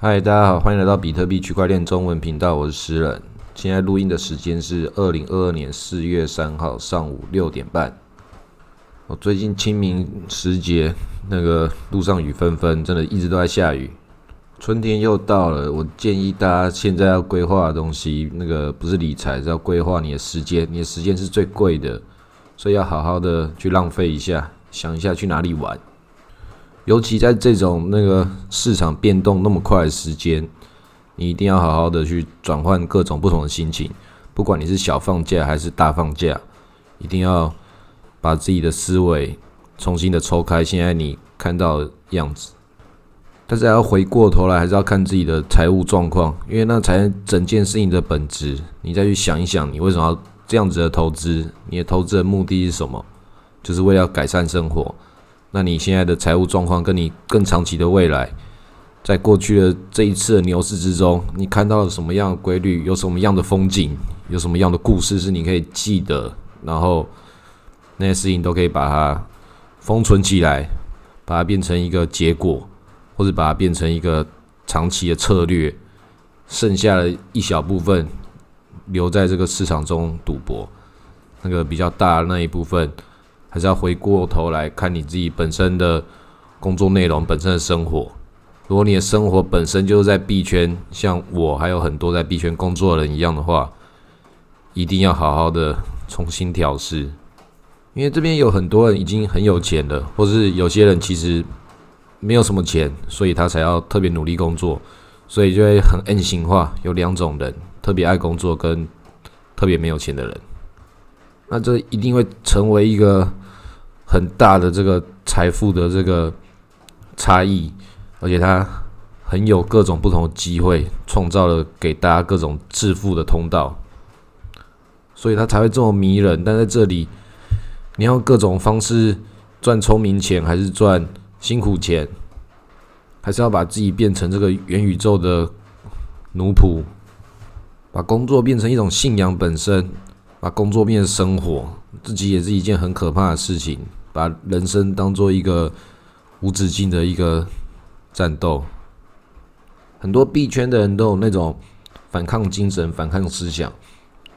嗨，大家好，欢迎来到比特币区块链中文频道，我是诗人。现在录音的时间是二零二二年四月三号上午六点半。我最近清明时节，那个路上雨纷纷，真的一直都在下雨。春天又到了，我建议大家现在要规划的东西，那个不是理财，是要规划你的时间。你的时间是最贵的，所以要好好的去浪费一下，想一下去哪里玩。尤其在这种那个市场变动那么快的时间，你一定要好好的去转换各种不同的心情。不管你是小放假还是大放假，一定要把自己的思维重新的抽开。现在你看到的样子，但是还要回过头来，还是要看自己的财务状况，因为那才整件事情的本质。你再去想一想，你为什么要这样子的投资？你的投资的目的是什么？就是为了改善生活。那你现在的财务状况，跟你更长期的未来，在过去的这一次的牛市之中，你看到了什么样的规律？有什么样的风景？有什么样的故事是你可以记得？然后那些事情都可以把它封存起来，把它变成一个结果，或者把它变成一个长期的策略。剩下的一小部分留在这个市场中赌博，那个比较大的那一部分。还是要回过头来看你自己本身的工作内容、本身的生活。如果你的生活本身就是在币圈，像我还有很多在币圈工作的人一样的话，一定要好好的重新调试。因为这边有很多人已经很有钱了，或是有些人其实没有什么钱，所以他才要特别努力工作，所以就会很 N 型化。有两种人，特别爱工作跟特别没有钱的人。那这一定会成为一个很大的这个财富的这个差异，而且它很有各种不同的机会，创造了给大家各种致富的通道，所以它才会这么迷人。但在这里，你要各种方式赚聪明钱，还是赚辛苦钱，还是要把自己变成这个元宇宙的奴仆，把工作变成一种信仰本身。把工作变成生活，自己也是一件很可怕的事情。把人生当做一个无止境的一个战斗，很多币圈的人都有那种反抗精神、反抗思想，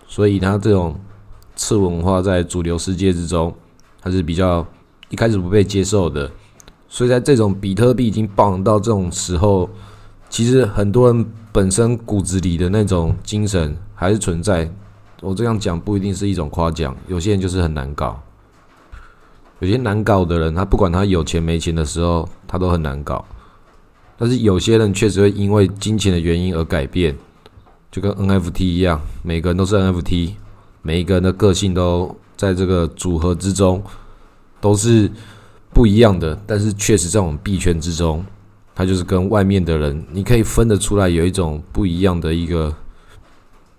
所以他这种次文化在主流世界之中，还是比较一开始不被接受的。所以在这种比特币已经爆到这种时候，其实很多人本身骨子里的那种精神还是存在。我这样讲不一定是一种夸奖，有些人就是很难搞，有些难搞的人，他不管他有钱没钱的时候，他都很难搞。但是有些人确实会因为金钱的原因而改变，就跟 NFT 一样，每个人都是 NFT，每一个人的个性都在这个组合之中都是不一样的。但是确实在我们币圈之中，他就是跟外面的人，你可以分得出来有一种不一样的一个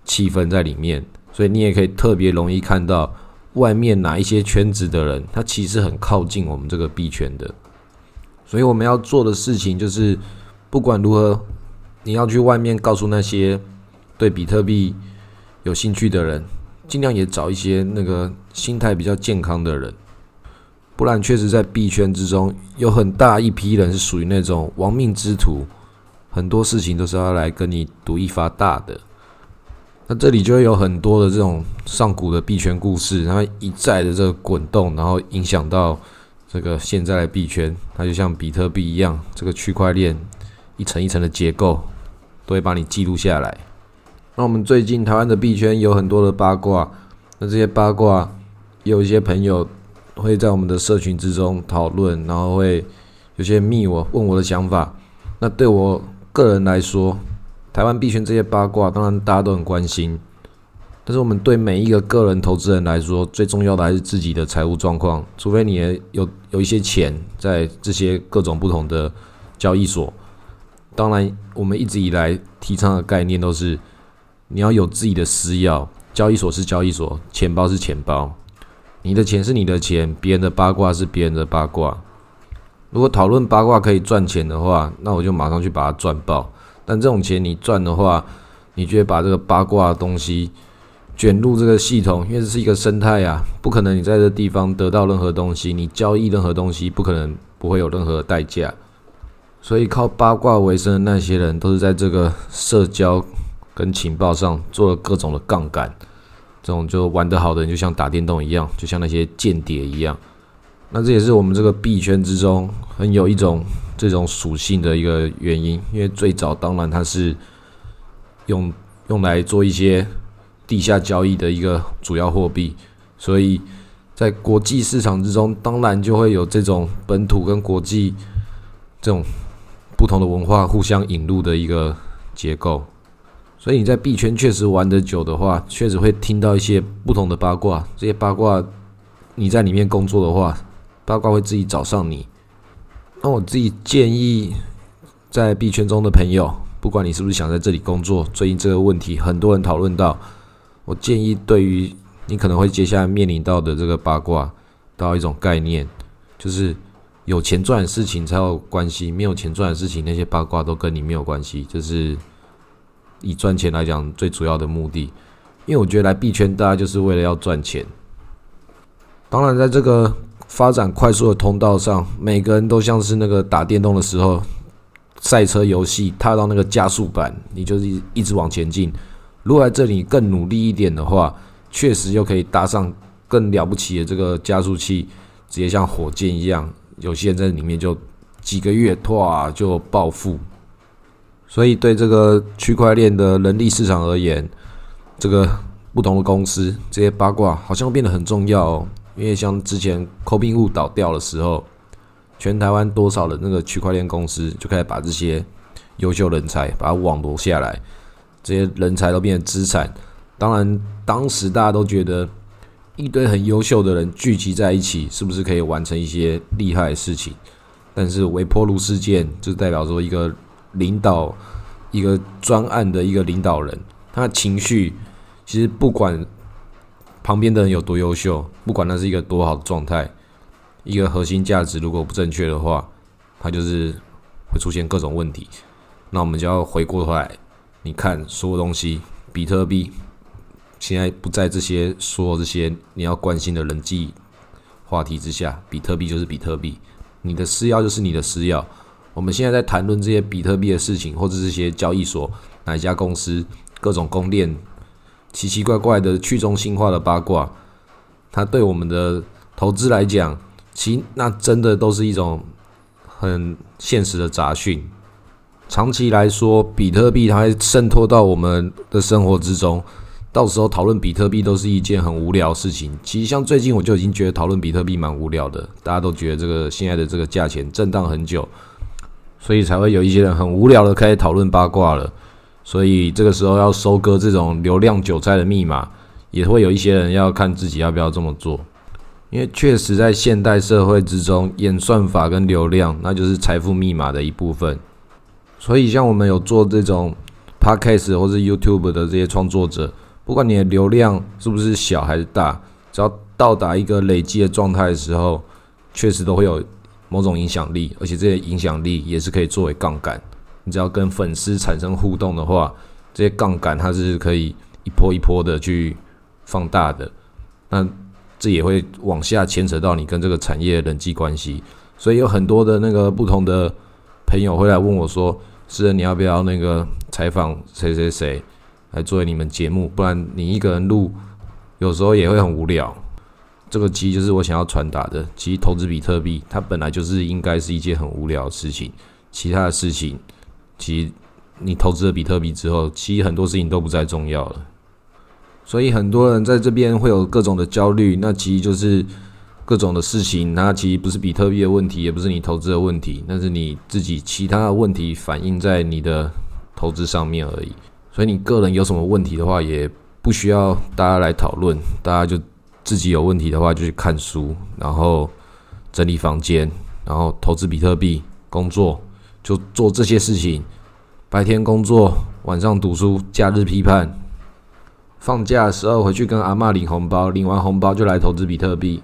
气氛在里面。所以你也可以特别容易看到外面哪一些圈子的人，他其实很靠近我们这个币圈的。所以我们要做的事情就是，不管如何，你要去外面告诉那些对比特币有兴趣的人，尽量也找一些那个心态比较健康的人。不然，确实在币圈之中有很大一批人是属于那种亡命之徒，很多事情都是要来跟你赌一发大的。那这里就会有很多的这种上古的币圈故事，然后一再的这个滚动，然后影响到这个现在的币圈。它就像比特币一样，这个区块链一层一层的结构都会把你记录下来。那我们最近台湾的币圈有很多的八卦，那这些八卦有一些朋友会在我们的社群之中讨论，然后会有些密我问我的想法。那对我个人来说，台湾币圈这些八卦，当然大家都很关心，但是我们对每一个个人投资人来说，最重要的还是自己的财务状况。除非你有有一些钱在这些各种不同的交易所，当然我们一直以来提倡的概念都是，你要有自己的私钥，交易所是交易所，钱包是钱包，你的钱是你的钱，别人的八卦是别人的八卦。如果讨论八卦可以赚钱的话，那我就马上去把它赚爆。但这种钱你赚的话，你就会把这个八卦的东西卷入这个系统，因为这是一个生态啊，不可能你在这地方得到任何东西，你交易任何东西不可能不会有任何代价，所以靠八卦为生的那些人，都是在这个社交跟情报上做了各种的杠杆。这种就玩得好的人，就像打电动一样，就像那些间谍一样。那这也是我们这个币圈之中很有一种这种属性的一个原因。因为最早当然它是用用来做一些地下交易的一个主要货币，所以在国际市场之中，当然就会有这种本土跟国际这种不同的文化互相引入的一个结构。所以你在币圈确实玩得久的话，确实会听到一些不同的八卦。这些八卦，你在里面工作的话，八卦会自己找上你。那我自己建议，在币圈中的朋友，不管你是不是想在这里工作，最近这个问题很多人讨论到，我建议对于你可能会接下来面临到的这个八卦，到一种概念，就是有钱赚的事情才有关系，没有钱赚的事情，那些八卦都跟你没有关系，就是。以赚钱来讲，最主要的目的，因为我觉得来币圈，大家就是为了要赚钱。当然，在这个发展快速的通道上，每个人都像是那个打电动的时候，赛车游戏踏到那个加速板，你就是一直往前进。如果在这里更努力一点的话，确实又可以搭上更了不起的这个加速器，直接像火箭一样，有些人在里面就几个月，哇，就暴富。所以，对这个区块链的人力市场而言，这个不同的公司这些八卦好像变得很重要哦。因为像之前 c o b i n 倒掉的时候，全台湾多少的那个区块链公司就开始把这些优秀人才把它网罗下来，这些人才都变成资产。当然，当时大家都觉得一堆很优秀的人聚集在一起，是不是可以完成一些厉害的事情？但是，微波炉事件就代表说一个。领导一个专案的一个领导人，他的情绪其实不管旁边的人有多优秀，不管那是一个多好的状态，一个核心价值如果不正确的话，他就是会出现各种问题。那我们就要回过头来，你看所有东西，比特币现在不在这些所有这些你要关心的人际话题之下，比特币就是比特币，你的私钥就是你的私钥。我们现在在谈论这些比特币的事情，或者这些交易所哪一家公司各种公链奇奇怪怪的去中心化的八卦，它对我们的投资来讲，其那真的都是一种很现实的杂讯。长期来说，比特币它会渗透到我们的生活之中，到时候讨论比特币都是一件很无聊的事情。其实像最近我就已经觉得讨论比特币蛮无聊的，大家都觉得这个现在的这个价钱震荡很久。所以才会有一些人很无聊的开始讨论八卦了，所以这个时候要收割这种流量韭菜的密码，也会有一些人要看自己要不要这么做，因为确实在现代社会之中，演算法跟流量那就是财富密码的一部分。所以像我们有做这种 podcast 或是 YouTube 的这些创作者，不管你的流量是不是小还是大，只要到达一个累积的状态的时候，确实都会有。某种影响力，而且这些影响力也是可以作为杠杆。你只要跟粉丝产生互动的话，这些杠杆它是可以一波一波的去放大的。那这也会往下牵扯到你跟这个产业的人际关系。所以有很多的那个不同的朋友会来问我说：“是人，你要不要那个采访谁谁谁来作为你们节目？不然你一个人录，有时候也会很无聊。”这个其实就是我想要传达的。其实投资比特币，它本来就是应该是一件很无聊的事情。其他的事情，其实你投资了比特币之后，其实很多事情都不再重要了。所以很多人在这边会有各种的焦虑，那其实就是各种的事情。那其实不是比特币的问题，也不是你投资的问题，那是你自己其他的问题反映在你的投资上面而已。所以你个人有什么问题的话，也不需要大家来讨论，大家就。自己有问题的话，就去看书，然后整理房间，然后投资比特币，工作就做这些事情。白天工作，晚上读书，假日批判。放假的时候回去跟阿妈领红包，领完红包就来投资比特币。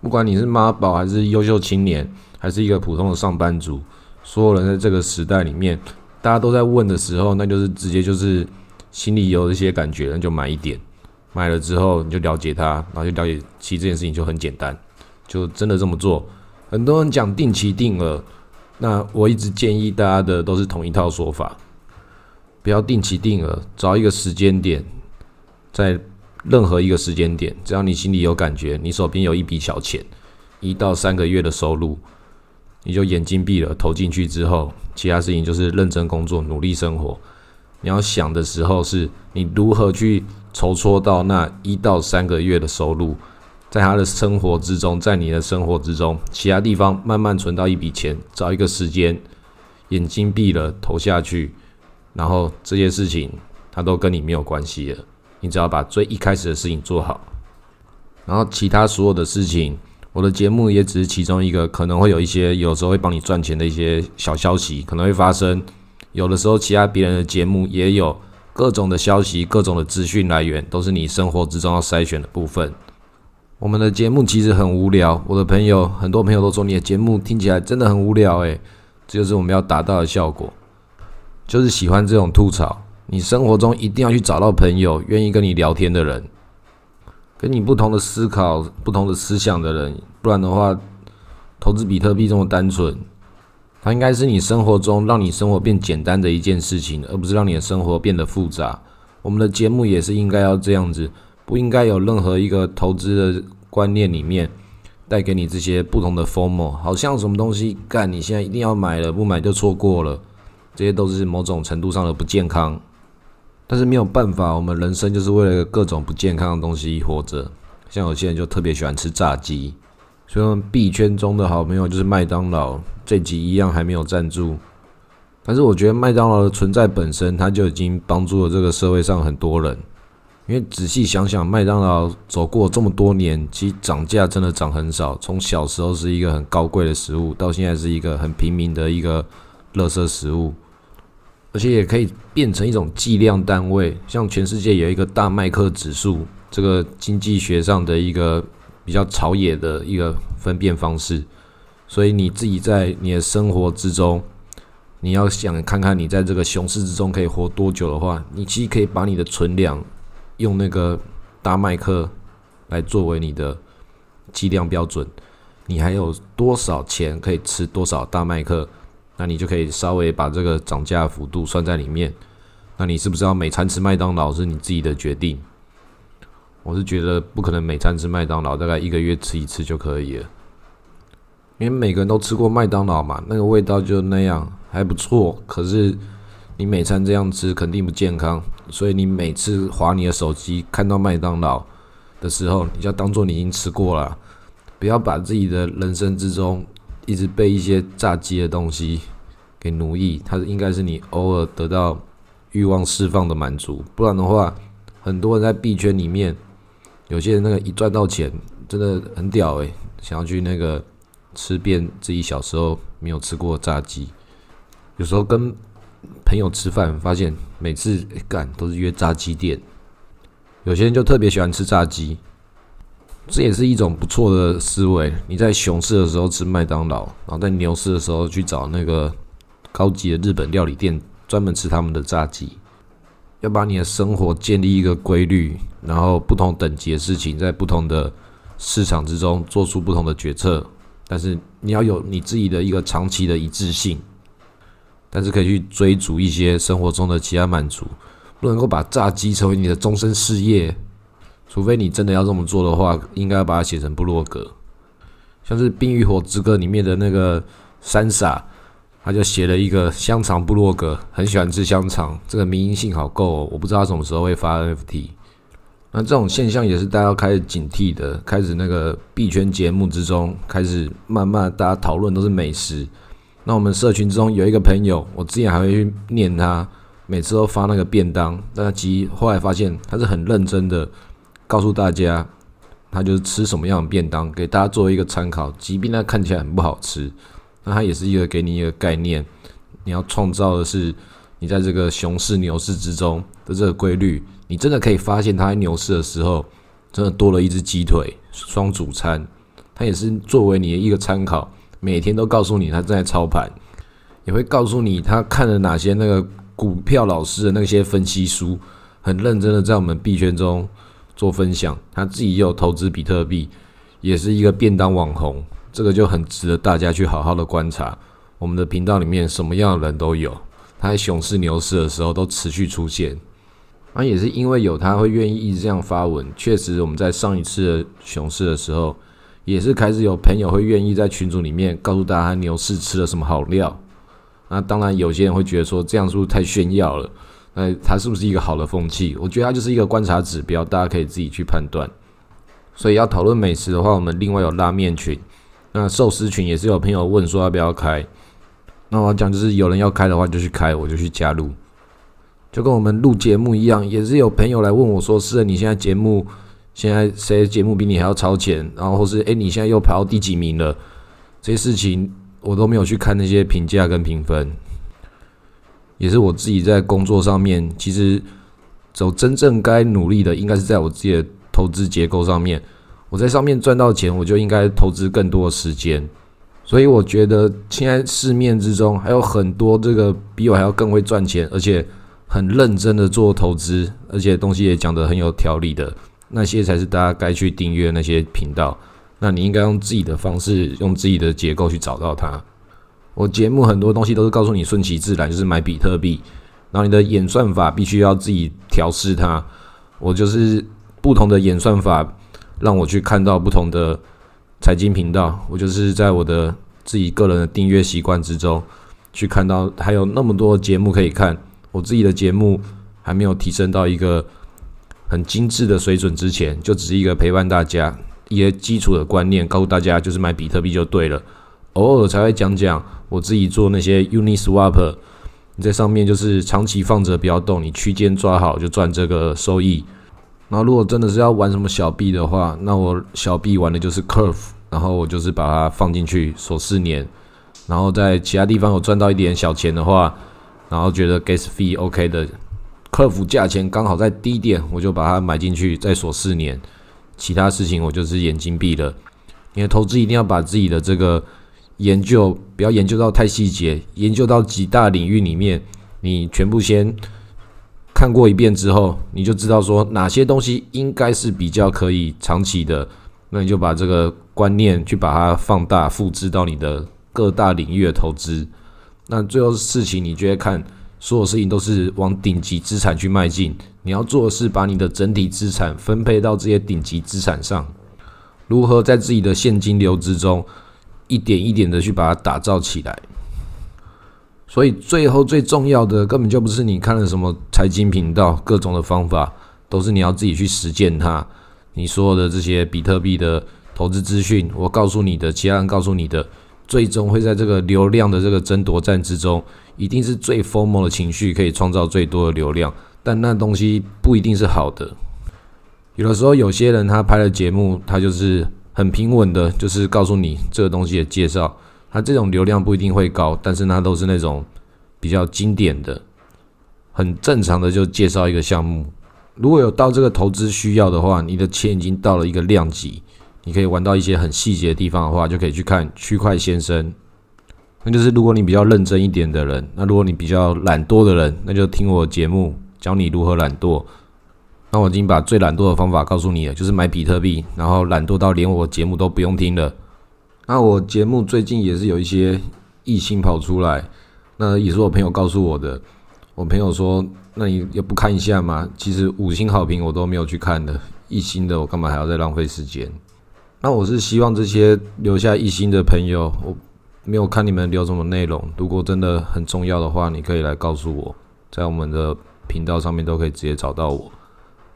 不管你是妈宝还是优秀青年，还是一个普通的上班族，所有人在这个时代里面，大家都在问的时候，那就是直接就是心里有一些感觉，那就买一点。买了之后你就了解它，然后就了解，其实这件事情就很简单，就真的这么做。很多人讲定期定额，那我一直建议大家的都是同一套说法，不要定期定额，找一个时间点，在任何一个时间点，只要你心里有感觉，你手边有一笔小钱，一到三个月的收入，你就眼睛闭了，投进去之后，其他事情就是认真工作，努力生活。你要想的时候是，你如何去筹措到那一到三个月的收入，在他的生活之中，在你的生活之中，其他地方慢慢存到一笔钱，找一个时间，眼睛闭了投下去，然后这些事情他都跟你没有关系了，你只要把最一开始的事情做好，然后其他所有的事情，我的节目也只是其中一个，可能会有一些有时候会帮你赚钱的一些小消息，可能会发生。有的时候，其他别人的节目也有各种的消息、各种的资讯来源，都是你生活之中要筛选的部分。我们的节目其实很无聊，我的朋友很多朋友都说你的节目听起来真的很无聊，诶，这就是我们要达到的效果，就是喜欢这种吐槽。你生活中一定要去找到朋友愿意跟你聊天的人，跟你不同的思考、不同的思想的人，不然的话，投资比特币这么单纯。它应该是你生活中让你生活变简单的一件事情，而不是让你的生活变得复杂。我们的节目也是应该要这样子，不应该有任何一个投资的观念里面带给你这些不同的 form，好像什么东西干，你现在一定要买了，不买就错过了，这些都是某种程度上的不健康。但是没有办法，我们人生就是为了各种不健康的东西活着。像有些人就特别喜欢吃炸鸡。所以，我们币圈中的好朋友就是麦当劳，这集一样还没有赞助。但是，我觉得麦当劳的存在本身，它就已经帮助了这个社会上很多人。因为仔细想想，麦当劳走过这么多年，其实涨价真的涨很少。从小时候是一个很高贵的食物，到现在是一个很平民的一个垃圾食物，而且也可以变成一种计量单位。像全世界有一个大麦克指数，这个经济学上的一个。比较朝野的一个分辨方式，所以你自己在你的生活之中，你要想看看你在这个熊市之中可以活多久的话，你其实可以把你的存粮用那个大麦克来作为你的计量标准，你还有多少钱可以吃多少大麦克，那你就可以稍微把这个涨价幅度算在里面。那你是不是要每餐吃麦当劳是你自己的决定？我是觉得不可能每餐吃麦当劳，大概一个月吃一次就可以了。因为每个人都吃过麦当劳嘛，那个味道就那样，还不错。可是你每餐这样吃肯定不健康，所以你每次划你的手机看到麦当劳的时候，你就当做你已经吃过了，不要把自己的人生之中一直被一些炸鸡的东西给奴役。它应该是你偶尔得到欲望释放的满足，不然的话，很多人在币圈里面。有些人那个一赚到钱，真的很屌诶，想要去那个吃遍自己小时候没有吃过炸鸡。有时候跟朋友吃饭，发现每次干都是约炸鸡店。有些人就特别喜欢吃炸鸡，这也是一种不错的思维。你在熊市的时候吃麦当劳，然后在牛市的时候去找那个高级的日本料理店，专门吃他们的炸鸡。要把你的生活建立一个规律，然后不同等级的事情在不同的市场之中做出不同的决策，但是你要有你自己的一个长期的一致性，但是可以去追逐一些生活中的其他满足，不能够把炸鸡成为你的终身事业，除非你真的要这么做的话，应该把它写成部落格，像是《冰与火之歌》里面的那个三傻。他就写了一个香肠部落格，很喜欢吃香肠，这个民营性好够，哦，我不知道他什么时候会发 NFT。那这种现象也是大家要开始警惕的，开始那个币圈节目之中开始慢慢大家讨论都是美食。那我们社群中有一个朋友，我之前还会去念他，每次都发那个便当，但其实后来发现他是很认真的告诉大家，他就是吃什么样的便当，给大家作为一个参考，即便他看起来很不好吃。那它也是一个给你一个概念，你要创造的是你在这个熊市牛市之中的这个规律，你真的可以发现它在牛市的时候真的多了一只鸡腿双主餐，它也是作为你的一个参考，每天都告诉你他正在操盘，也会告诉你他看了哪些那个股票老师的那些分析书，很认真的在我们币圈中做分享，他自己也有投资比特币，也是一个便当网红。这个就很值得大家去好好的观察，我们的频道里面什么样的人都有，他在熊市牛市的时候都持续出现。那也是因为有他会愿意一直这样发文，确实我们在上一次的熊市的时候，也是开始有朋友会愿意在群组里面告诉大家牛市吃了什么好料。那当然有些人会觉得说这样是不是太炫耀了？那它是不是一个好的风气？我觉得它就是一个观察指标，大家可以自己去判断。所以要讨论美食的话，我们另外有拉面群，那寿司群也是有朋友问说要不要开。那我讲就是有人要开的话就去开，我就去加入。就跟我们录节目一样，也是有朋友来问我说：“是，你现在节目现在谁节目比你还要超前？然后或是诶，你现在又跑到第几名了？这些事情我都没有去看那些评价跟评分。”也是我自己在工作上面，其实走真正该努力的，应该是在我自己的投资结构上面。我在上面赚到钱，我就应该投资更多的时间。所以我觉得现在市面之中还有很多这个比我还要更会赚钱，而且很认真的做投资，而且东西也讲得很有条理的那些，才是大家该去订阅那些频道。那你应该用自己的方式，用自己的结构去找到它。我节目很多东西都是告诉你顺其自然，就是买比特币，然后你的演算法必须要自己调试它。我就是不同的演算法，让我去看到不同的财经频道。我就是在我的自己个人的订阅习惯之中，去看到还有那么多节目可以看。我自己的节目还没有提升到一个很精致的水准之前，就只是一个陪伴大家一些基础的观念，告诉大家就是买比特币就对了。偶尔才会讲讲我自己做那些 Uniswap，你在上面就是长期放着不要动，你区间抓好就赚这个收益。然后如果真的是要玩什么小币的话，那我小币玩的就是 Curve，然后我就是把它放进去锁四年，然后在其他地方有赚到一点小钱的话，然后觉得 Gas Fee OK 的，Curve 价钱刚好在低点，我就把它买进去再锁四年。其他事情我就是眼睛闭了，你的投资一定要把自己的这个。研究不要研究到太细节，研究到几大领域里面，你全部先看过一遍之后，你就知道说哪些东西应该是比较可以长期的，那你就把这个观念去把它放大复制到你的各大领域的投资。那最后事情，你就会看所有事情都是往顶级资产去迈进。你要做的是把你的整体资产分配到这些顶级资产上，如何在自己的现金流之中。一点一点的去把它打造起来，所以最后最重要的根本就不是你看了什么财经频道，各种的方法都是你要自己去实践它。你所有的这些比特币的投资资讯，我告诉你的，其他人告诉你的，最终会在这个流量的这个争夺战之中，一定是最疯魔的情绪可以创造最多的流量，但那东西不一定是好的。有的时候有些人他拍了节目，他就是。很平稳的，就是告诉你这个东西的介绍。他这种流量不一定会高，但是他都是那种比较经典的、很正常的，就介绍一个项目。如果有到这个投资需要的话，你的钱已经到了一个量级，你可以玩到一些很细节的地方的话，就可以去看区块先生。那就是如果你比较认真一点的人，那如果你比较懒惰的人，那就听我节目教你如何懒惰。那我已经把最懒惰的方法告诉你了，就是买比特币，然后懒惰到连我节目都不用听了。那我节目最近也是有一些异星跑出来，那也是我朋友告诉我的。我朋友说：“那你也不看一下吗？”其实五星好评我都没有去看的，一星的我干嘛还要再浪费时间？那我是希望这些留下一星的朋友，我没有看你们留什么内容。如果真的很重要的话，你可以来告诉我，在我们的频道上面都可以直接找到我。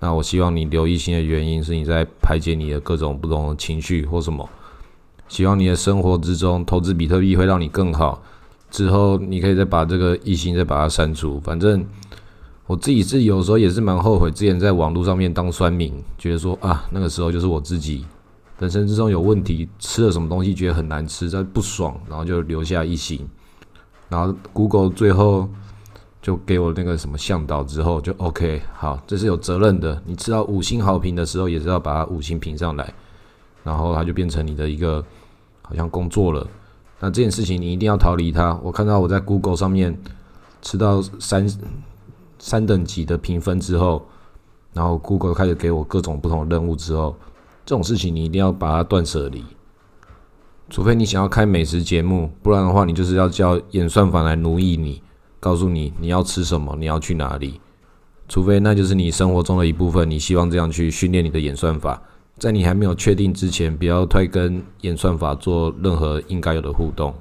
那我希望你留一心的原因是你在排解你的各种不同的情绪或什么。希望你的生活之中投资比特币会让你更好。之后你可以再把这个一心再把它删除。反正我自己是有时候也是蛮后悔之前在网络上面当酸民，觉得说啊那个时候就是我自己人生之中有问题，吃了什么东西觉得很难吃，在不爽，然后就留下一星。然后 Google 最后。就给我那个什么向导之后就 OK，好，这是有责任的。你吃到五星好评的时候，也是要把它五星评上来，然后它就变成你的一个好像工作了。那这件事情你一定要逃离它。我看到我在 Google 上面吃到三三等级的评分之后，然后 Google 开始给我各种不同的任务之后，这种事情你一定要把它断舍离。除非你想要开美食节目，不然的话，你就是要叫演算法来奴役你，告诉你你要吃什么，你要去哪里。除非那就是你生活中的一部分，你希望这样去训练你的演算法。在你还没有确定之前，不要太跟演算法做任何应该有的互动，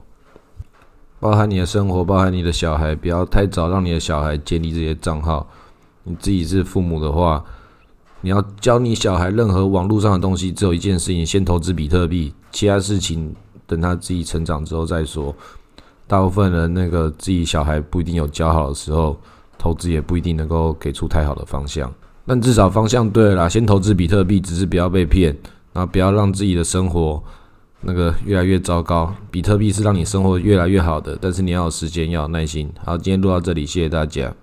包含你的生活，包含你的小孩，不要太早让你的小孩建立这些账号。你自己是父母的话，你要教你小孩任何网络上的东西，只有一件事情：先投资比特币，其他事情等他自己成长之后再说。大部分人那个自己小孩不一定有教好的时候。投资也不一定能够给出太好的方向，但至少方向对了啦。先投资比特币，只是不要被骗，然后不要让自己的生活那个越来越糟糕。比特币是让你生活越来越好的，但是你要有时间，要有耐心。好，今天录到这里，谢谢大家。